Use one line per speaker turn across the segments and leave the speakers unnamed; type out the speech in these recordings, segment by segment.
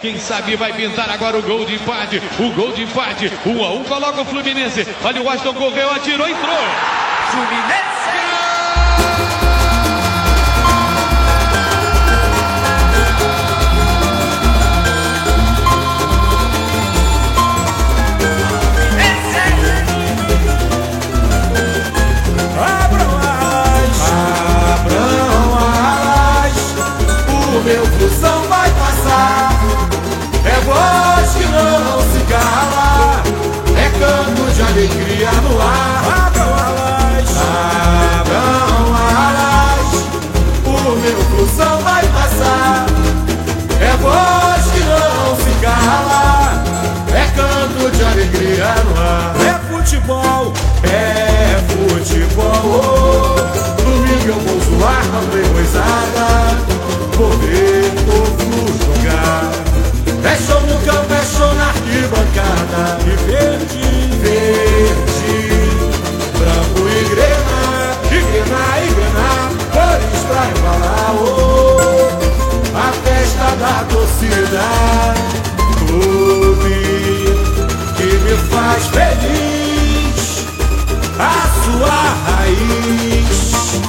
Quem sabe vai pintar agora o gol de empate. O gol de empate. Um a um coloca o Fluminense. Olha o Washington correu, atirou, entrou.
Faz feliz. A sua raiz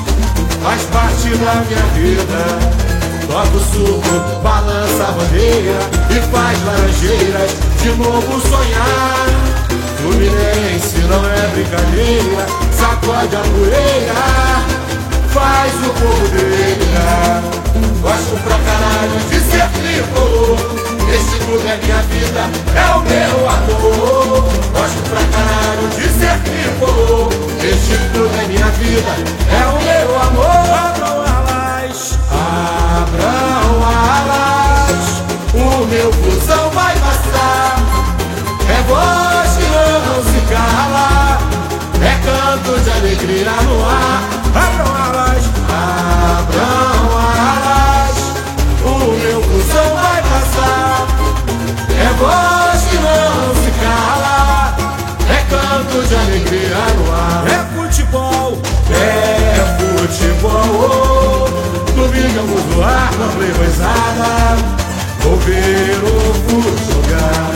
faz parte da minha vida. Toca o suco, balança a bandeira e faz laranjeiras de novo sonhar. Fluminense não é brincadeira, sacode a poeira, faz o povo dele. Gosto pra caralho de ser tricolor. Esse clube é minha vida, é vida, é o meu amor. Abram alas, abram alas. O meu fusão vai passar. É voz que não se cala. É canto de alegria no ar. Abram alas, abram alas. O meu fusão vai passar. É voz Domingo eu vou zoar com a playboyzada. Vou ver o furo jogar.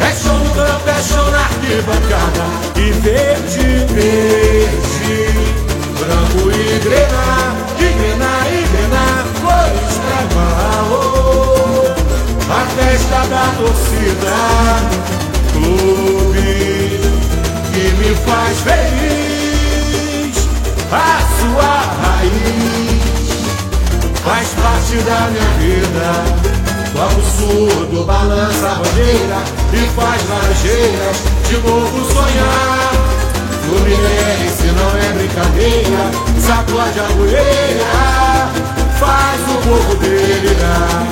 É show no campo, é show na arquibancada. E verde, verde, branco e grena, e grena e grena, cores pra. Oh, a festa da torcida, clube que me faz feliz. Faz parte da minha vida. O surdo, balança a bandeira e faz laranjeiras de novo sonhar. Fluminense não é brincadeira, sacode a poeira, faz o povo delirar.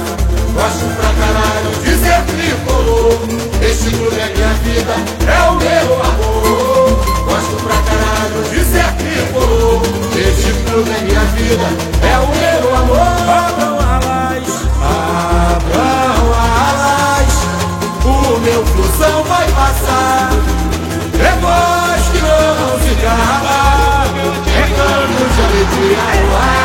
Gosto pra caralho de ser tricolor, este clube é minha vida, é o meu amor. Gosto pra caralho de ser tricolor, este clube é minha vida, I